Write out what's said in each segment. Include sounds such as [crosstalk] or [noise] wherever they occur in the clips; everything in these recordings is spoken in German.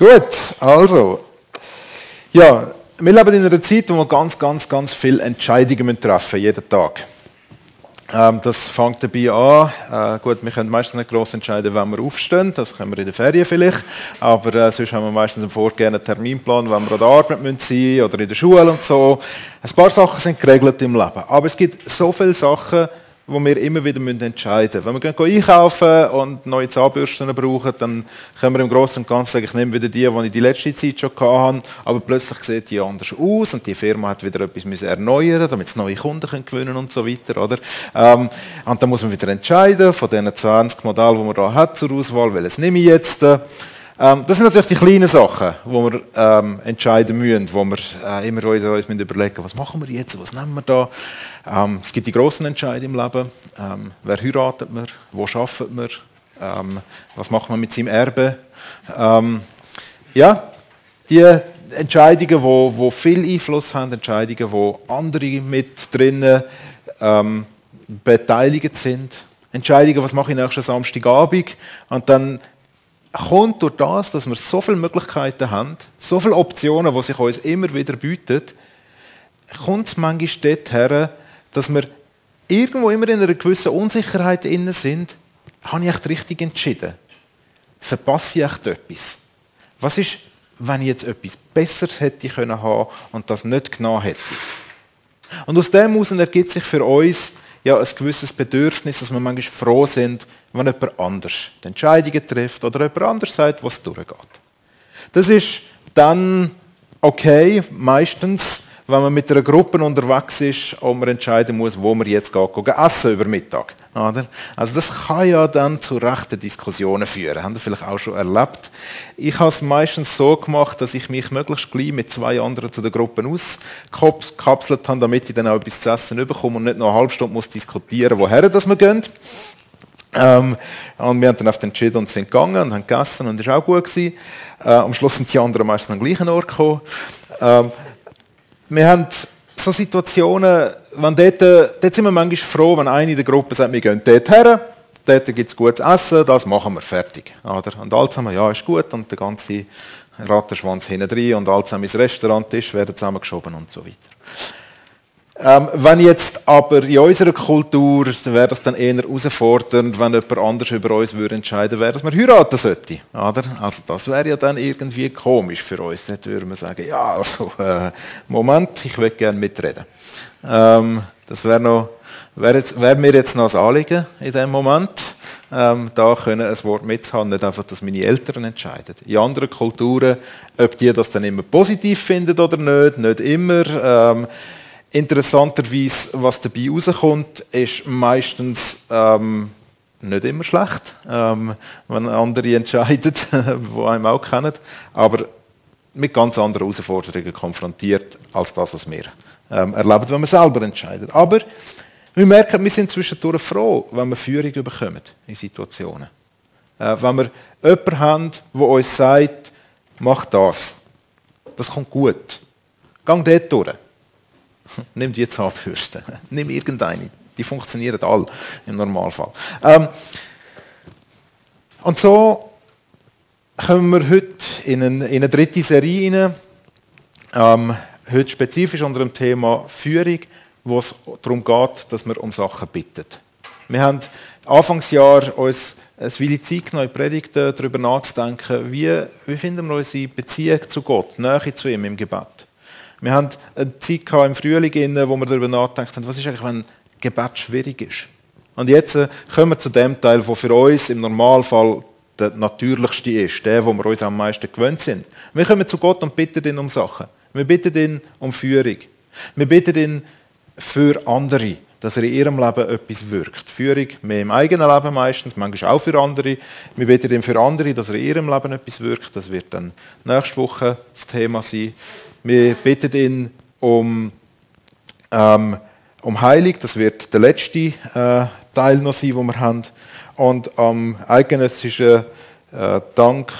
Gut, also. Ja, wir leben in einer Zeit, wo wir ganz, ganz, ganz viele Entscheidungen treffen müssen, jeden Tag. Ähm, das fängt dabei an. Äh, gut, wir können meistens nicht gross entscheiden, wann wir aufstehen. Das können wir in der Ferien vielleicht. Aber äh, sonst haben wir meistens einen Terminplan, wann wir an der Arbeit sein müssen oder in der Schule und so. Ein paar Sachen sind geregelt im Leben. Aber es gibt so viele Sachen, wo wir immer wieder entscheiden müssen. Wenn wir einkaufen und neue Zahnbürsten brauchen, dann können wir im Großen und Ganzen sagen, ich nehme wieder die, die ich die letzte Zeit schon hatte, aber plötzlich sieht die anders aus und die Firma hat wieder etwas erneuern, damit sie neue Kunden können gewinnen und so weiter, oder? Ähm, und dann muss man wieder entscheiden von diesen 20 Modellen, die man da hat zur Auswahl, welches nehme ich jetzt? Ähm, das sind natürlich die kleinen Sachen, die wir ähm, entscheiden müssen, wo wir äh, immer wieder uns müssen was machen wir jetzt, was nehmen wir da. Ähm, es gibt die grossen Entscheidungen im Leben. Ähm, wer heiratet man? Wo arbeitet man? Ähm, was macht man mit seinem Erbe? Ähm, ja, die Entscheidungen, wo, wo viel Einfluss haben, Entscheidungen, wo andere mit drinnen beteiligt sind. Entscheidungen, was mache ich nächsten Samstagabend? Und dann kommt durch das, dass wir so viele Möglichkeiten haben, so viele Optionen, die sich uns immer wieder bieten, kommt es manchmal dort her, dass wir irgendwo immer in einer gewissen Unsicherheit innen sind, habe ich echt richtig entschieden? Verpasse ich echt etwas? Was ist, wenn ich jetzt etwas Besseres hätte können haben und das nicht genommen hätte? Und aus dem heraus ergibt sich für uns ja ein gewisses Bedürfnis, dass wir manchmal froh sind, wenn jemand anders die Entscheidungen trifft oder jemand anders sagt, was durchgeht. Das ist dann okay, meistens, wenn man mit einer Gruppe unterwegs ist und man entscheiden muss, wo man jetzt geht, essen über Mittag. Oder? Also das kann ja dann zu rechten Diskussionen führen. Haben Sie vielleicht auch schon erlebt. Ich habe es meistens so gemacht, dass ich mich möglichst gleich mit zwei anderen zu der Gruppe auskapselt habe, damit ich dann auch etwas zu essen bekomme und nicht noch eine halbe Stunde muss diskutieren, woher das wir gehen. Ähm, und wir haben dann oft entschieden und sind gegangen und haben gegessen und es war auch gut. Äh, am Schluss sind die anderen meistens am gleichen Ort gekommen. Ähm, wir haben so Situationen, wenn dort, dort sind wir manchmal froh, wenn eine in der Gruppe sagt, wir gehen dort her, dort gibt es gutes Essen, das machen wir fertig. Oder? Und alle zusammen, ja, ist gut, und der ganze Rattenschwanz hinten drin und alle zusammen ins Restaurant ist, werden zusammengeschoben und so weiter. Ähm, wenn jetzt aber in unserer Kultur wäre das dann eher herausfordernd, wenn jemand anders über uns würde entscheiden würde, dass man heiraten sollte. Oder? Also das wäre ja dann irgendwie komisch für uns. Dort würde man sagen, ja, also, äh, Moment, ich würde gerne mitreden. Ähm, das wäre noch, wäre, wär mir jetzt noch ein Anliegen in dem Moment. Ähm, da können ein Wort mithaben, nicht einfach, dass meine Eltern entscheiden. In anderen Kulturen, ob die das dann immer positiv finden oder nicht, nicht immer. Ähm, Interessanterweise, was dabei rauskommt, ist meistens ähm, nicht immer schlecht, ähm, wenn andere entscheiden, [laughs] die einem auch kennen, aber mit ganz anderen Herausforderungen konfrontiert, als das, was wir ähm, erleben, wenn wir selber entscheiden. Aber wir merken, wir sind zwischendurch froh, wenn wir Führung bekommen in Situationen. Äh, wenn wir jemanden haben, der uns sagt, mach das. Das kommt gut. Gang dort durch. [laughs] Nimm die Zahnbürste. [laughs] Nimm irgendeine. Die funktionieren alle im Normalfall. Ähm, und so kommen wir heute in eine, in eine dritte Serie rein. Ähm, heute spezifisch unter dem Thema Führung, wo es darum geht, dass wir um Sachen bitten. Wir haben Anfangsjahr uns eine Weile Zeit genommen, Predigten darüber nachzudenken, wie, wie finden wir unsere Beziehung zu Gott, Nähe zu ihm im Gebet. Wir haben eine Zeit im Frühling, wo wir darüber nachgedacht haben, was ist eigentlich, wenn Gebet schwierig ist. Und jetzt äh, kommen wir zu dem Teil, der für uns im Normalfall der natürlichste ist, der, wo wir uns am meisten gewöhnt sind. Wir kommen zu Gott und bitten ihn um Sachen. Wir bitten ihn um Führung. Wir bitten ihn für andere, dass er in ihrem Leben etwas wirkt. Führung mehr im eigenen Leben meistens, manchmal auch für andere. Wir bitten ihn für andere, dass er in ihrem Leben etwas wirkt. Das wird dann nächste Woche das Thema sein. Wir bitten ihn um, ähm, um Heilung. Das wird der letzte äh, Teil noch sein, den wir haben. Und am eidgenössischen äh, Dank,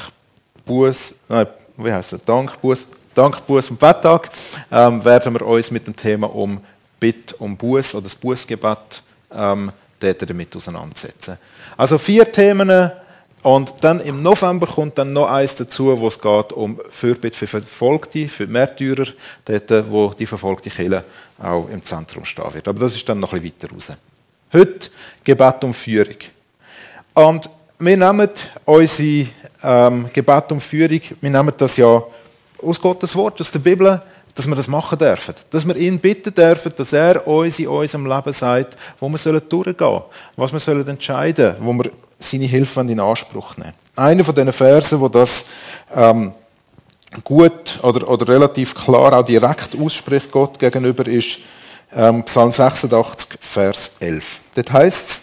nein, wie heißt Buß, Dank, Buß und Betttag ähm, werden wir uns mit dem Thema um Bitt um Buß oder das Bußgebet ähm, damit auseinandersetzen. Also vier Themen Und dann im November kommt dann noch eins dazu, wo es geht um Fürbitte für Verfolgte, für Märtyrer, dort, wo die verfolgte Kirche auch im Zentrum stehen wird. Aber das ist dann noch ein bisschen weiter raus. Heute Gebet um Führung. Und wir nehmen unsere ähm, Gebet um Führung, wir nehmen das ja aus Gottes Wort, aus der Bibel, dass wir das machen dürfen. Dass wir ihn bitten dürfen, dass er uns in unserem Leben sagt, wo wir sollen durchgehen was wir sollen entscheiden wo wir seine Hilfe in Anspruch nehmen. Einer von diesen Versen, wo das ähm, gut oder, oder relativ klar auch direkt ausspricht Gott gegenüber, ist ähm, Psalm 86, Vers 11. Dort heißt es,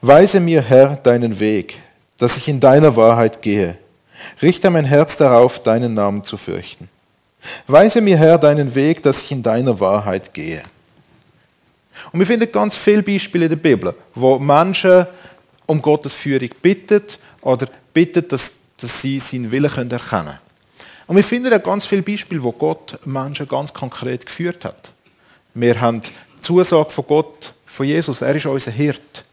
Weise mir, Herr, deinen Weg, dass ich in deiner Wahrheit gehe. Richte mein Herz darauf, deinen Namen zu fürchten. Weise mir, Herr, deinen Weg, dass ich in deiner Wahrheit gehe. Und wir finden ganz viele Beispiele in der Bibel, wo Menschen um Gottes Führung bittet oder bittet, dass, dass sie seinen Willen erkennen können. Und wir finden auch ganz viele Beispiele, wo Gott Menschen ganz konkret geführt hat. Wir haben die Zusage von Gott, von Jesus, er ist unser Hirt.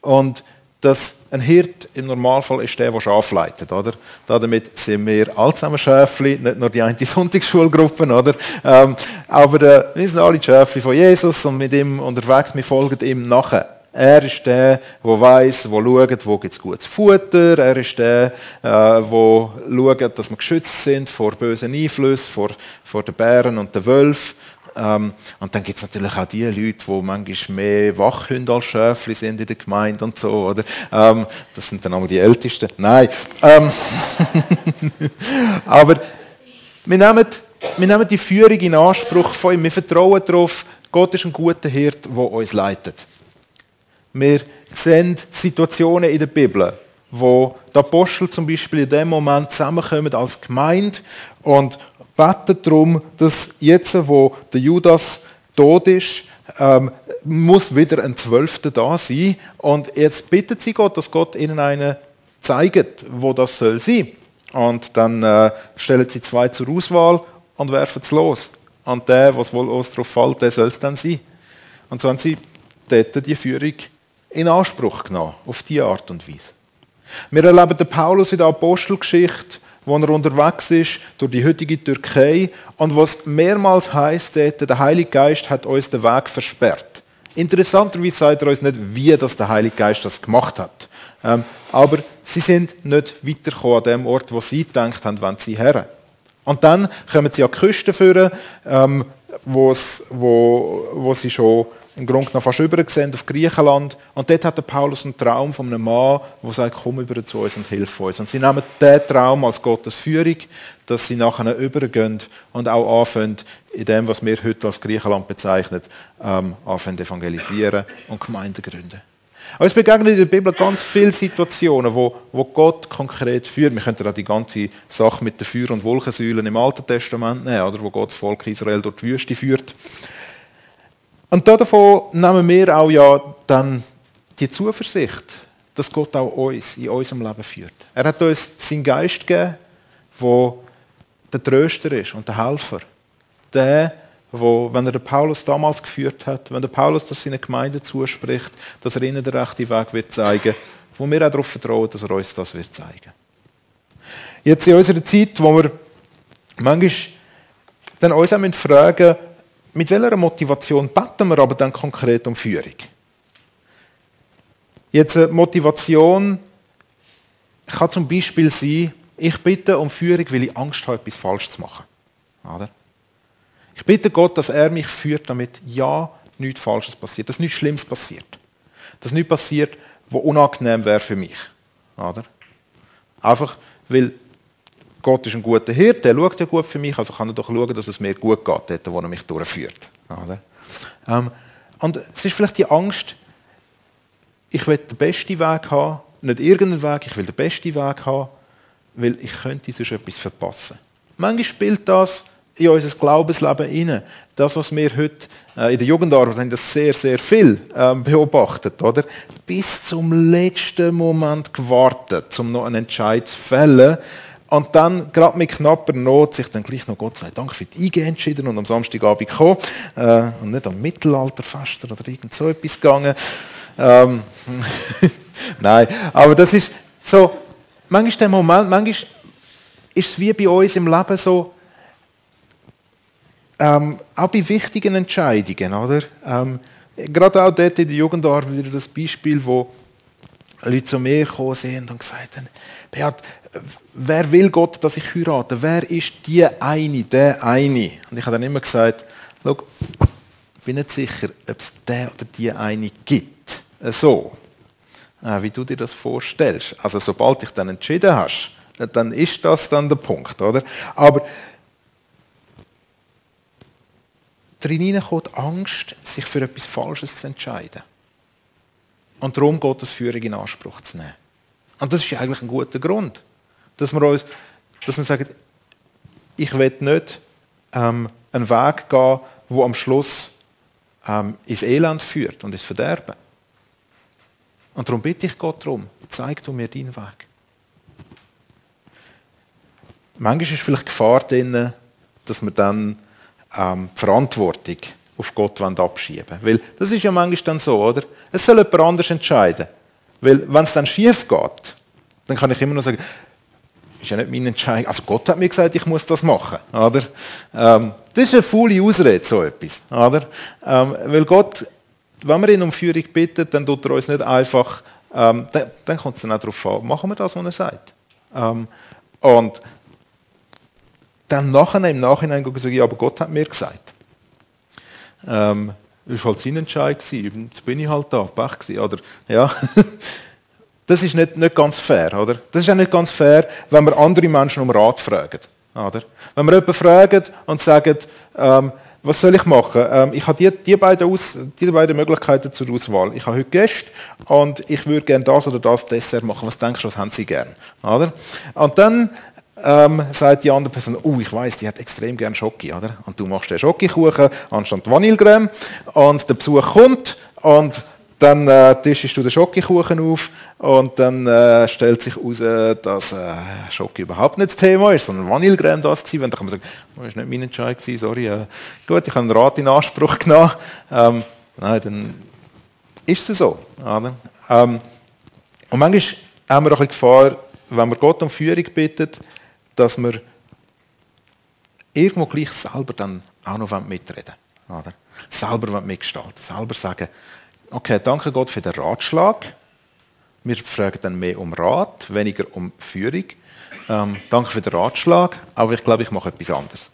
Und dass ein Hirt im Normalfall ist der, der Schaf leitet, oder? Damit sind wir alle zusammen Schäfli, nicht nur die eine [laughs] Sonntagsschulgruppe, oder? Ähm, aber äh, wir sind alle Schäfli von Jesus und mit ihm unterwegs, wir folgen ihm nachher. Er ist der, der weiß, wo schaut, wo gibt es gutes Futter. Er ist der, äh, der schaut, dass wir geschützt sind vor bösen Einflüssen, vor, vor den Bären und den Wölfen. Ähm, und dann gibt es natürlich auch die Leute, die manchmal mehr Wachhunde als Schäfli sind in der Gemeinde und so, oder? Ähm, das sind dann auch die Ältesten. Nein. Ähm, [laughs] aber wir nehmen, wir nehmen die Führung in Anspruch von ihm. Wir vertrauen darauf, Gott ist ein guter Hirt, der uns leitet. Wir sehen Situationen in der Bibel, wo die Apostel zum Beispiel in dem Moment zusammenkommen als Gemeinde und beten darum, dass jetzt, wo der Judas tot ist, ähm, muss wieder ein Zwölfter da sein. Und jetzt bittet sie Gott, dass Gott ihnen einen zeigt, wo das soll sein. Und dann äh, stellen sie zwei zur Auswahl und werfen es los. Und der, was wohl uns darauf fällt, der soll es dann sein. Und so haben sie dort die Führung in Anspruch genommen, auf diese Art und Weise. Wir erleben den Paulus in der Apostelgeschichte, wo er unterwegs ist durch die heutige Türkei und was mehrmals heißt, der Heilige Geist hat uns den Weg versperrt. Interessanterweise sagt er uns nicht, wie das der Heilige Geist das gemacht hat. Ähm, aber sie sind nicht weitergekommen an dem Ort, wo sie gedacht haben, wenn sie her. Und dann kommen sie an die Küste führen, ähm, wo, wo sie schon im Grunde genommen fast übergesehen auf Griechenland. Und dort hat der Paulus einen Traum von einem Mann, der sagt, komm über zu uns und hilf uns. Und sie nehmen diesen Traum als Gottes Führung, dass sie nachher übergehen und auch anfangen, in dem, was wir heute als Griechenland bezeichnen, ähm, anfangen evangelisieren und Gemeinden gründen. Es begegnen in der Bibel ganz viele Situationen, wo, wo Gott konkret führt. Wir könnten auch die ganze Sache mit den Feuer- und Wolkensäulen im Alten Testament nehmen, oder, wo Gott das Volk Israel durch die Wüste führt. Und davon nehmen wir auch ja dann die Zuversicht, dass Gott auch uns in unserem Leben führt. Er hat uns seinen Geist gegeben, der der Tröster ist und der Helfer. Der, wo, wenn er den Paulus damals geführt hat, wenn der Paulus das seiner Gemeinde zuspricht, dass er ihnen den rechten Weg wird zeigen, wo wir auch darauf vertrauen, dass er uns das wird zeigen. Jetzt in unserer Zeit, wo wir manchmal dann uns auch fragen mit welcher Motivation beten wir aber dann konkret um Führung? Jetzt eine Motivation kann zum Beispiel sein, ich bitte um Führung, weil ich Angst habe, etwas falsch zu machen. Oder? Ich bitte Gott, dass er mich führt, damit ja nichts Falsches passiert, dass nichts Schlimmes passiert. Dass nichts passiert, was unangenehm wäre für mich. Oder? Einfach, weil Gott ist ein guter Hirt, der schaut ja gut für mich, also kann er doch schauen, dass es mir gut geht, dort, wo er mich durchführt. Ähm, und es ist vielleicht die Angst, ich will den besten Weg haben, nicht irgendeinen Weg, ich will den besten Weg haben, weil ich könnte sonst etwas verpassen. Manchmal spielt das in unser Glaubensleben hinein. Das, was wir heute äh, in der Jugendarbeit haben das sehr, sehr viel ähm, beobachtet, oder? Bis zum letzten Moment gewartet, um noch einen Entscheid zu fällen und dann, gerade mit knapper Not, sich dann gleich noch Gott sei Dank für die IG entschieden und am Samstagabend gekommen. Äh, und nicht am Mittelalterfest oder irgend so etwas gegangen. Ähm, [laughs] Nein, aber das ist so, manchmal ist der Moment, manchmal ist es wie bei uns im Leben so, ähm, auch bei wichtigen Entscheidungen, oder? Ähm, gerade auch dort in der Jugendarbeit wieder das Beispiel, wo Leute zu mir gekommen sind und gesagt haben, Beat, wer will Gott, dass ich heirate? Wer ist die eine, der eine? Und ich habe dann immer gesagt, schau, ich bin nicht sicher, ob es der oder die eine gibt. So, äh, wie du dir das vorstellst. Also sobald dich dann entschieden hast, dann ist das dann der Punkt, oder? Aber drin kommt Angst, sich für etwas Falsches zu entscheiden. Und darum Gottes Führung in Anspruch zu nehmen. Und das ist eigentlich ein guter Grund, dass wir uns, dass wir sagen, ich will nicht ähm, einen Weg gehen, wo am Schluss ähm, ins Elend führt und ins Verderben. Und darum bitte ich Gott darum, zeig du mir deinen Weg. Manchmal ist vielleicht Gefahr drin, dass wir dann ähm, Verantwortung auf Gott abschieben Weil das ist ja manchmal dann so, oder? Es soll jemand anders entscheiden. Weil wenn es dann schief geht, dann kann ich immer noch sagen, ist ja nicht meine Entscheidung. Also Gott hat mir gesagt, ich muss das machen, oder? Ähm, das ist eine faule Ausrede, so etwas, oder? Ähm, weil Gott, wenn wir ihn um Führung bitten, dann tut er uns nicht einfach, ähm, dann, dann kommt es dann auch darauf an, machen wir das, was er sagt. Ähm, und dann nachher im Nachhinein sagen, ja, aber Gott hat mir gesagt. Ähm, das war halt sein Entscheid. Jetzt bin ich halt da, Pech gewesen, oder? Ja. [laughs] Das ist nicht, nicht ganz fair, oder? Das ist auch nicht ganz fair, wenn wir andere Menschen um Rat fragen, oder? Wenn wir jemanden fragen und sagen, ähm, was soll ich machen? Ähm, ich habe die, die, beiden die beiden Möglichkeiten zur Auswahl. Ich habe heute Gäste und ich würde gerne das oder das Dessert machen. Was denkst du, was haben sie gern? Oder? Und dann ähm, sagt die andere Person, oh, ich weiß, die hat extrem gern Schoki, oder? Und du machst den Schokokuchen anstatt Vanillecreme und der Besuch kommt und dann äh, tischst du den Schokokuchen auf und dann äh, stellt sich heraus, dass äh, Schoki überhaupt nicht das Thema ist, sondern Vanillecreme das war. Dann kann man sagen, oh, das war nicht mein Entscheid, sorry. Äh, gut, ich habe einen Rat in Anspruch [laughs] genommen. Ähm, nein, dann ist es so. Ähm, und manchmal haben wir auch ein Gefahr, wenn wir Gott um Führung bittet, dass wir irgendwo gleich selber dann auch noch mitreden oder? Selber mitgestalten, selber sagen, okay, danke Gott für den Ratschlag. Wir fragen dann mehr um Rat, weniger um Führung. Ähm, danke für den Ratschlag, aber ich glaube, ich mache etwas anderes.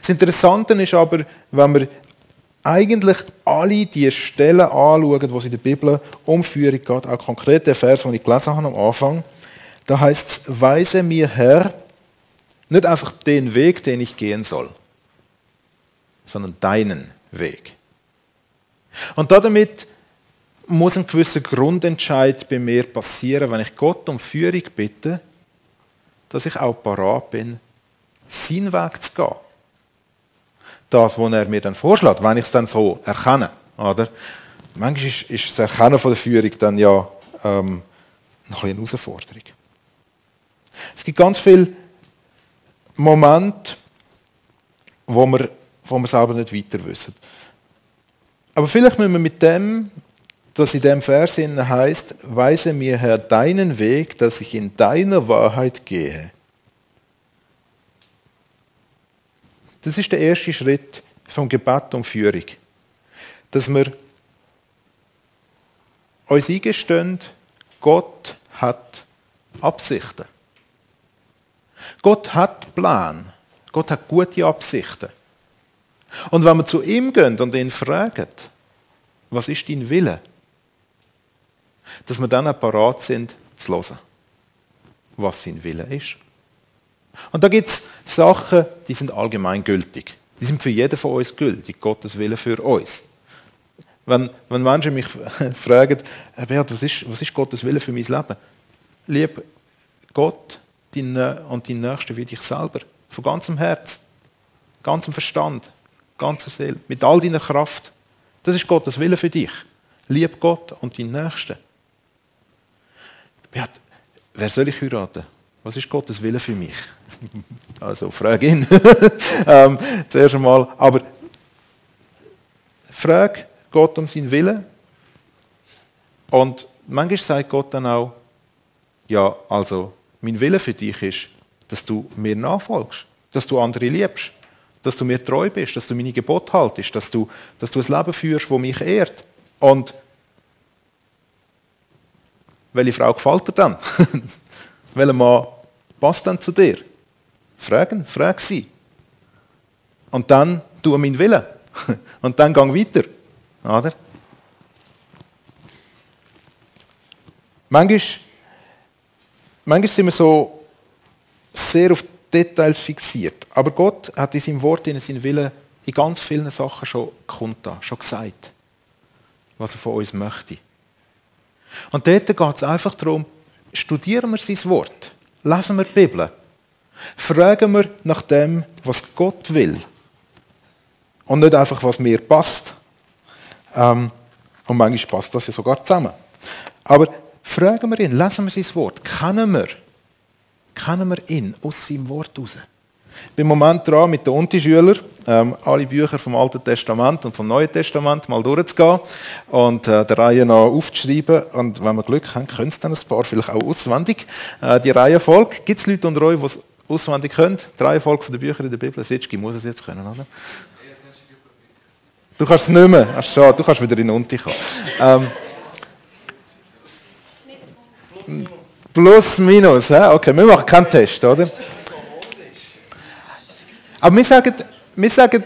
Das Interessante ist aber, wenn wir eigentlich alle die Stellen anschauen, wo es in der Bibel um Führung geht, auch konkret der Vers, den ich gelesen habe am Anfang, da heißt es, weise mir Herr, nicht einfach den Weg, den ich gehen soll, sondern deinen Weg. Und damit muss ein gewisser Grundentscheid bei mir passieren, wenn ich Gott um Führung bitte, dass ich auch parat bin, seinen Weg zu gehen. Das, was er mir dann vorschlägt, wenn ich es dann so erkenne. Oder? Manchmal ist, ist das Erkennen von der Führung dann ja ähm, noch eine Herausforderung. Es gibt ganz viele Momente, wo wir, wo wir selber nicht weiter wissen. Aber vielleicht müssen wir mit dem, dass in dem Vers heißt, weise mir Herr deinen Weg, dass ich in deiner Wahrheit gehe. Das ist der erste Schritt vom Gebet um Führung. Dass wir uns eingestehen, Gott hat Absichten. Gott hat Plan. Gott hat gute Absichten. Und wenn wir zu ihm gehen und ihn fragen, was ist dein Wille? Dass wir dann auch parat sind, zu hören, was sein Wille ist. Und da gibt es Sachen, die sind allgemeingültig. Die sind für jeden von uns gültig, Gottes Wille für uns. Wenn, wenn Menschen mich [laughs] fragen, Beat, was ist, was ist Gottes Wille für mein Leben? Lieb Gott und dein Nächsten wie dich selber. Von ganzem Herz, ganzem Verstand, ganzer Seele, mit all deiner Kraft. Das ist Gottes Wille für dich. Lieb Gott und deinen Nächsten. Beat, wer soll ich heiraten? Was ist Gottes Wille für mich? [laughs] Also, frag ihn. [laughs] ähm, zuerst einmal. Aber frag Gott um seinen Willen. Und manchmal sagt Gott dann auch, ja, also mein Wille für dich ist, dass du mir nachfolgst, dass du andere liebst, dass du mir treu bist, dass du meine Gebote haltest, dass du, dass du ein Leben führst, das mich ehrt. Und welche Frau gefällt dir dann? [laughs] Welcher Mann passt dann zu dir? Fragen, frag sie. Und dann tu meinen Willen. [laughs] Und dann gang weiter. Oder? Manchmal, manchmal sind wir so sehr auf Details fixiert. Aber Gott hat in seinem Wort, in seinem Willen, in ganz vielen Sachen schon kundgetan, schon gesagt, was er von uns möchte. Und dort geht es einfach darum, studieren wir sein Wort, lesen wir die Bibel, fragen wir nach dem, was Gott will. Und nicht einfach, was mir passt. Ähm, und manchmal passt das ja sogar zusammen. Aber fragen wir ihn, lesen wir sein Wort, kennen wir, kennen wir ihn aus seinem Wort heraus. Ich bin im Moment dran, mit den Unti-Schülern ähm, alle Bücher vom Alten Testament und vom Neuen Testament mal durchzugehen und äh, der Reihe nach aufzuschreiben. Und wenn wir Glück haben, können es dann ein paar vielleicht auch auswendig. Äh, die Reihenfolge, gibt es Leute unter euch, die es auswendig können? Die Reihenfolge der Bücher in der Bibel, Sitschki muss es jetzt können, oder? Du kannst es nicht mehr. Ach, schade, du kannst wieder in Unti kommen. Ähm, plus, minus. Okay, wir machen keinen Test, oder? Aber wir sagen, wir sagen,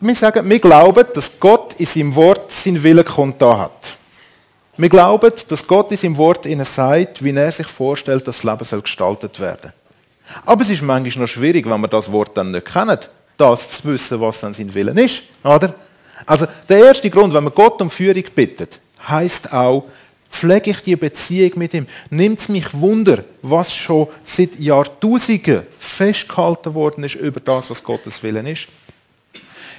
wir sagen, wir glauben, dass Gott in seinem Wort seinen Willen kundgetan hat. Wir glauben, dass Gott in seinem Wort ihnen sagt, wie er sich vorstellt, dass das Leben soll gestaltet werden Aber es ist manchmal noch schwierig, wenn wir das Wort dann nicht kennen, das zu wissen, was dann sein Willen ist. Oder? Also der erste Grund, wenn man Gott um Führung bittet, heißt auch, pflege ich die Beziehung mit ihm. Nimmt es mich Wunder, was schon seit Jahrtausenden festgehalten worden ist über das, was Gottes Willen ist.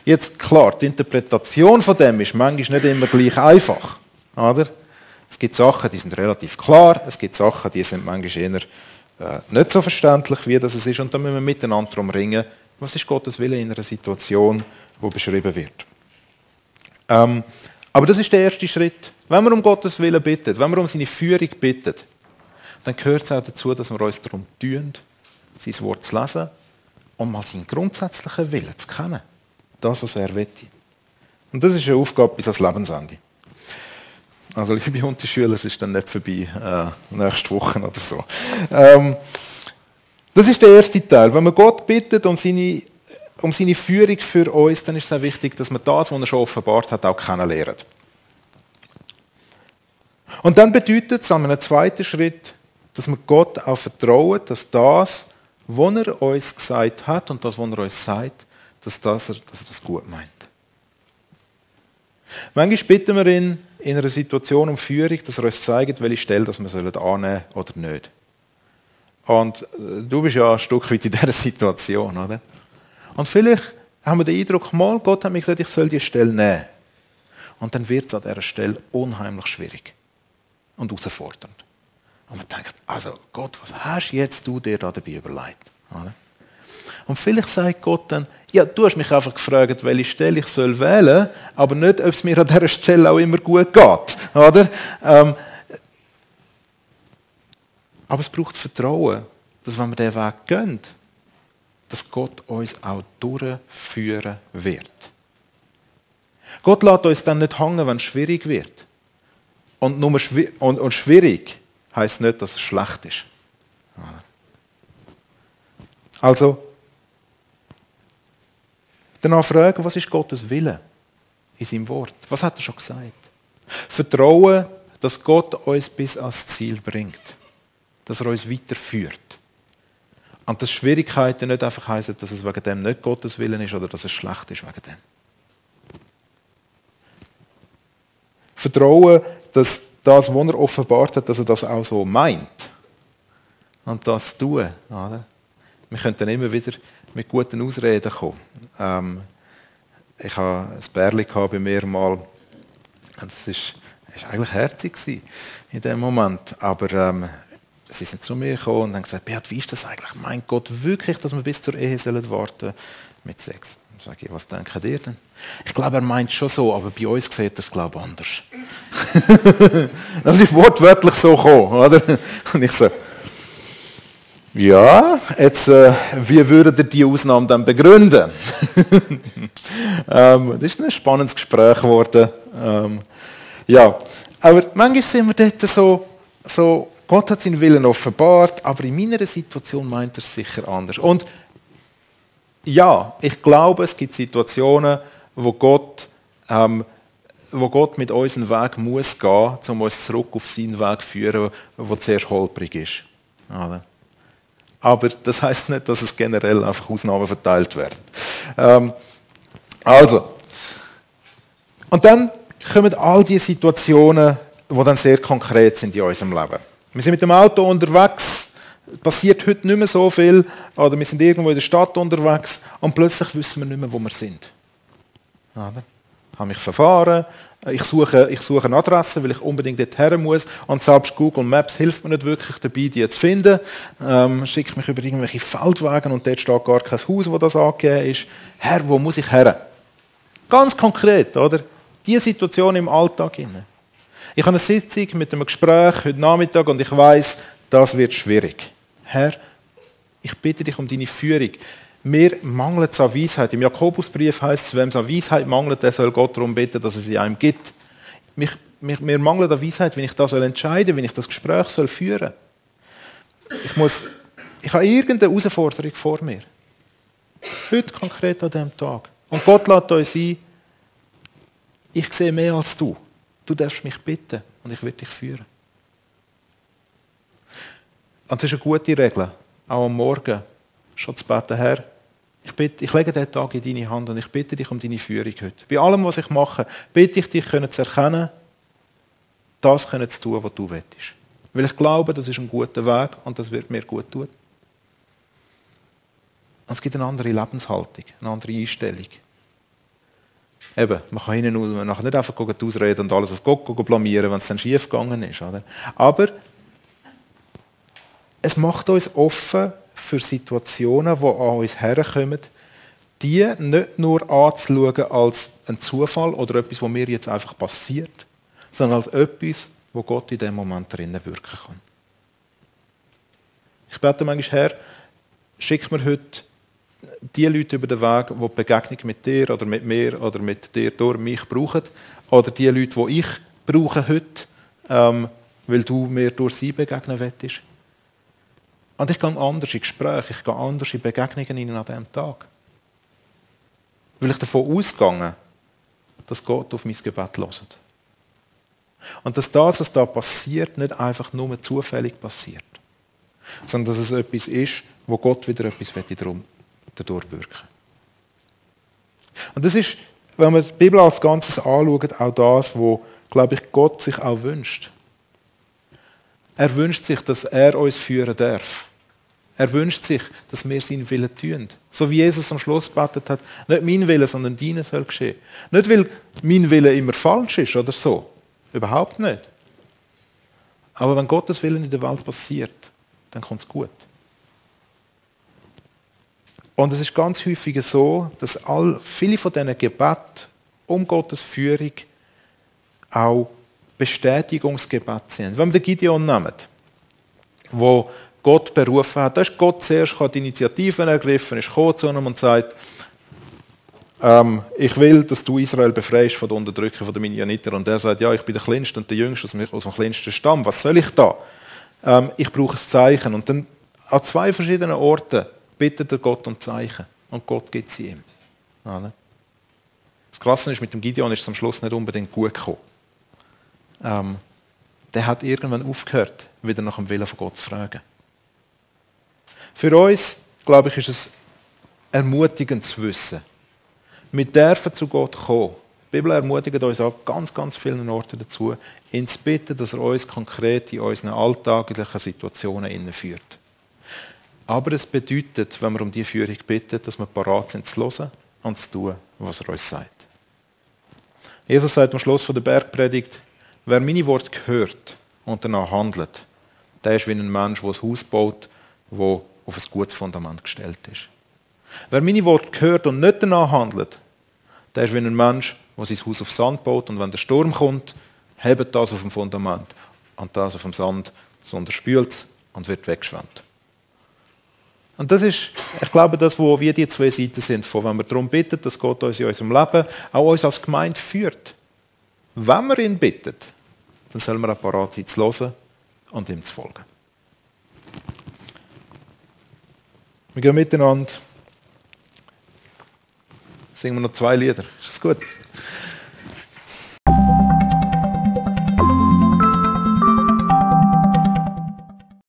Jetzt klar, die Interpretation von dem ist manchmal nicht immer gleich einfach. Oder? Es gibt Sachen, die sind relativ klar, es gibt Sachen, die sind manchmal eher äh, nicht so verständlich, wie das ist. Und da müssen wir miteinander darum ringen, was ist Gottes Wille in einer Situation, wo beschrieben wird. Ähm, aber das ist der erste Schritt. Wenn wir um Gottes Willen bitten, wenn wir um seine Führung bitten, dann gehört es auch dazu, dass wir uns darum tun, sein Wort zu lesen und mal seinen grundsätzlichen Willen zu kennen. Das, was er will. Und das ist eine Aufgabe bis ans Lebensende. Also, liebe Unterschüler, es ist dann nicht vorbei, äh, nächste Woche oder so. Ähm, das ist der erste Teil. Wenn wir Gott bittet um seine, um seine Führung für uns, dann ist es auch wichtig, dass wir das, was er schon offenbart hat, auch kennenlernen. Und dann bedeutet es an einem zweiten Schritt, dass wir Gott auch vertrauen, dass das, was er uns gesagt hat und das, was er uns sagt, dass, das, dass er das gut meint. Manchmal bitten wir ihn in einer Situation um Führung, dass er uns zeigt, welche Stelle dass wir annehmen sollen oder nicht. Und äh, du bist ja ein Stück weit in dieser Situation, oder? Und vielleicht haben wir den Eindruck, mal, Gott hat mir gesagt, ich soll die Stelle nehmen. Und dann wird es an dieser Stelle unheimlich schwierig und herausfordernd. Und man denkt, also Gott, was hast jetzt du dir da dabei überlegt? Und vielleicht sagt Gott dann, ja, du hast mich einfach gefragt, welche Stelle ich soll wählen, aber nicht, ob es mir an dieser Stelle auch immer gut geht. Oder? Ähm, aber es braucht Vertrauen, dass wenn wir diesen Weg gehen, dass Gott uns auch durchführen wird. Gott lässt uns dann nicht hängen, wenn es schwierig wird. Und, nur schwi und, und schwierig heißt nicht, dass es schlecht ist. Also, danach fragen, was ist Gottes Wille in seinem Wort? Was hat er schon gesagt? Vertrauen, dass Gott uns bis ans Ziel bringt. Dass er uns weiterführt. Und dass Schwierigkeiten nicht einfach heißen, dass es wegen dem nicht Gottes Willen ist oder dass es schlecht ist wegen dem. Vertrauen, dass das, was er offenbart hat, dass er das auch so meint. Und das tun. Oder? Wir können dann immer wieder mit guten Ausreden kommen. Ähm, ich hatte ein Bärli bei mir mal. Es war ist eigentlich herzig in dem Moment. Aber ähm, sie sind zu mir gekommen und haben gesagt, Beat, wie ist das eigentlich? Mein Gott, wirklich, dass wir bis zur Ehe sollen warten mit Sex? Sag ich, was denken ihr denn? Ich glaube, er meint schon so, aber bei uns sieht er es, glaube ich, anders. [laughs] das ist wortwörtlich so gekommen, oder? [laughs] Und ich so, ja, jetzt, äh, wie würdet ihr die Ausnahme dann begründen? [laughs] ähm, das ist ein spannendes Gespräch geworden. Ähm, ja, aber manchmal sind wir dort so, so, Gott hat seinen Willen offenbart, aber in meiner Situation meint er es sicher anders. Und ja, ich glaube, es gibt Situationen, wo Gott, ähm, wo Gott mit uns einen Weg muss gehen, um uns zurück auf seinen Weg zu führen, der zuerst holprig ist. Aber das heißt nicht, dass es generell einfach Ausnahmen verteilt werden. Ähm, also, und dann kommen all die Situationen, die dann sehr konkret sind in unserem Leben. Wir sind mit dem Auto unterwegs, passiert heute nicht mehr so viel, oder wir sind irgendwo in der Stadt unterwegs und plötzlich wissen wir nicht mehr, wo wir sind. Oder? Habe mich verfahren, ich suche, ich suche eine Adresse, weil ich unbedingt dorthin muss. Und selbst Google Maps hilft mir nicht wirklich dabei, die zu finden. Ähm, schickt mich über irgendwelche Feldwege und dort steht gar kein Haus, wo das angegeben ist. Herr, wo muss ich her? Ganz konkret, oder? Diese Situation im Alltag. Ich habe eine Sitzung mit einem Gespräch heute Nachmittag und ich weiß, das wird schwierig. Herr, ich bitte dich um deine Führung. Mir mangelt es an Weisheit. Im Jakobusbrief heißt es, wem es an Weisheit mangelt, der soll Gott darum bitten, dass er sie einem gibt. Mich, mir, mir mangelt an Weisheit, wenn ich das soll entscheiden wenn ich das Gespräch soll führen Ich muss, ich habe irgendeine Herausforderung vor mir. Heute konkret an diesem Tag. Und Gott lädt uns ein, ich sehe mehr als du. Du darfst mich bitten und ich werde dich führen. Und es ist eine gute Regel, auch am Morgen schon zu beten, Herr, ich, bitte, ich lege diesen Tag in deine Hand und ich bitte dich um deine Führung heute. Bei allem, was ich mache, bitte ich dich, können zu erkennen, das können zu tun, was du willst. Weil ich glaube, das ist ein guter Weg und das wird mir gut tun. Und es gibt eine andere Lebenshaltung, eine andere Einstellung. Eben, man kann hinten nachher nicht einfach ausreden und alles auf Gott blamieren, wenn es dann schief gegangen ist. Oder? Aber es macht uns offen für Situationen, die an uns herkommen, die nicht nur anzuschauen als ein Zufall oder etwas, was mir jetzt einfach passiert, sondern als etwas, wo Gott in dem Moment drinnen wirken kann. Ich bete manchmal, Herr, schick mir heute die Leute über den Weg, die die Begegnung mit dir oder mit mir oder mit dir durch mich brauchen, oder die Leute, die ich brauche heute, ähm, weil du mir durch sie begegnen willst. Und ich gehe anders in Gespräche, ich gehe anders in Begegnungen an diesem Tag. Weil ich davon ausgehe, dass Gott auf mein Gebet hört. Und dass das, was da passiert, nicht einfach nur zufällig passiert, sondern dass es etwas ist, wo Gott wieder etwas dadurch wirken Und das ist, wenn man die Bibel als Ganzes anschaut, auch das, wo, glaube ich, Gott sich auch wünscht. Er wünscht sich, dass er uns führen darf. Er wünscht sich, dass wir seinen Willen tun. So wie Jesus am Schluss betet hat, nicht mein Wille, sondern deiner soll geschehen. Nicht, weil mein Wille immer falsch ist oder so. Überhaupt nicht. Aber wenn Gottes Willen in der Welt passiert, dann kommt es gut. Und es ist ganz häufig so, dass all, viele von diesen Gebeten um Gottes Führung auch Bestätigungsgebete sind. Wenn wir den Gideon nehmen, wo Gott berufen hat. Da ist Gott zuerst die Initiativen ergriffen, ist gekommen zu ihm und sagt, ähm, ich will, dass du Israel befreist von der Unterdrückung der Midianiter. Und er sagt, ja, ich bin der Kleinste und der Jüngste aus dem kleinsten Stamm. Was soll ich da? Ähm, ich brauche ein Zeichen. Und dann an zwei verschiedenen Orten bittet er Gott um Zeichen. Und Gott gibt sie ihm. Das Krasse ist, mit dem Gideon ist es am Schluss nicht unbedingt gut gekommen. Ähm, der hat irgendwann aufgehört, wieder nach dem Willen von Gott zu fragen. Für uns, glaube ich, ist es ermutigend zu wissen. Wir dürfen zu Gott kommen. Die Bibel ermutigt uns an ganz, ganz vielen Orten dazu, ihn zu bitten, dass er uns konkret in unseren alltäglichen Situationen führt. Aber es bedeutet, wenn wir um die Führung bitten, dass wir parat sind zu hören und zu tun, was er uns sagt. Jesus sagt am Schluss der Bergpredigt, wer meine Worte hört und danach handelt, der ist wie ein Mensch, der ein Haus baut, wo auf ein gutes Fundament gestellt ist. Wer meine Worte hört und nicht danach handelt, der ist wie ein Mensch, der sein Haus auf Sand baut und wenn der Sturm kommt, hebt das auf dem Fundament und das auf dem Sand, sondern spült es und wird weggeschwemmt. Und das ist, ich glaube, das, wo wir die zwei Seiten sind, von wenn wir darum bitten, dass Gott uns in unserem Leben auch uns als Gemeinde führt. Wenn wir ihn bitten, dann sollen wir auch parat sein, zu hören und ihm zu folgen. Wir gehen miteinander. Singen wir noch zwei Lieder. Ist das gut?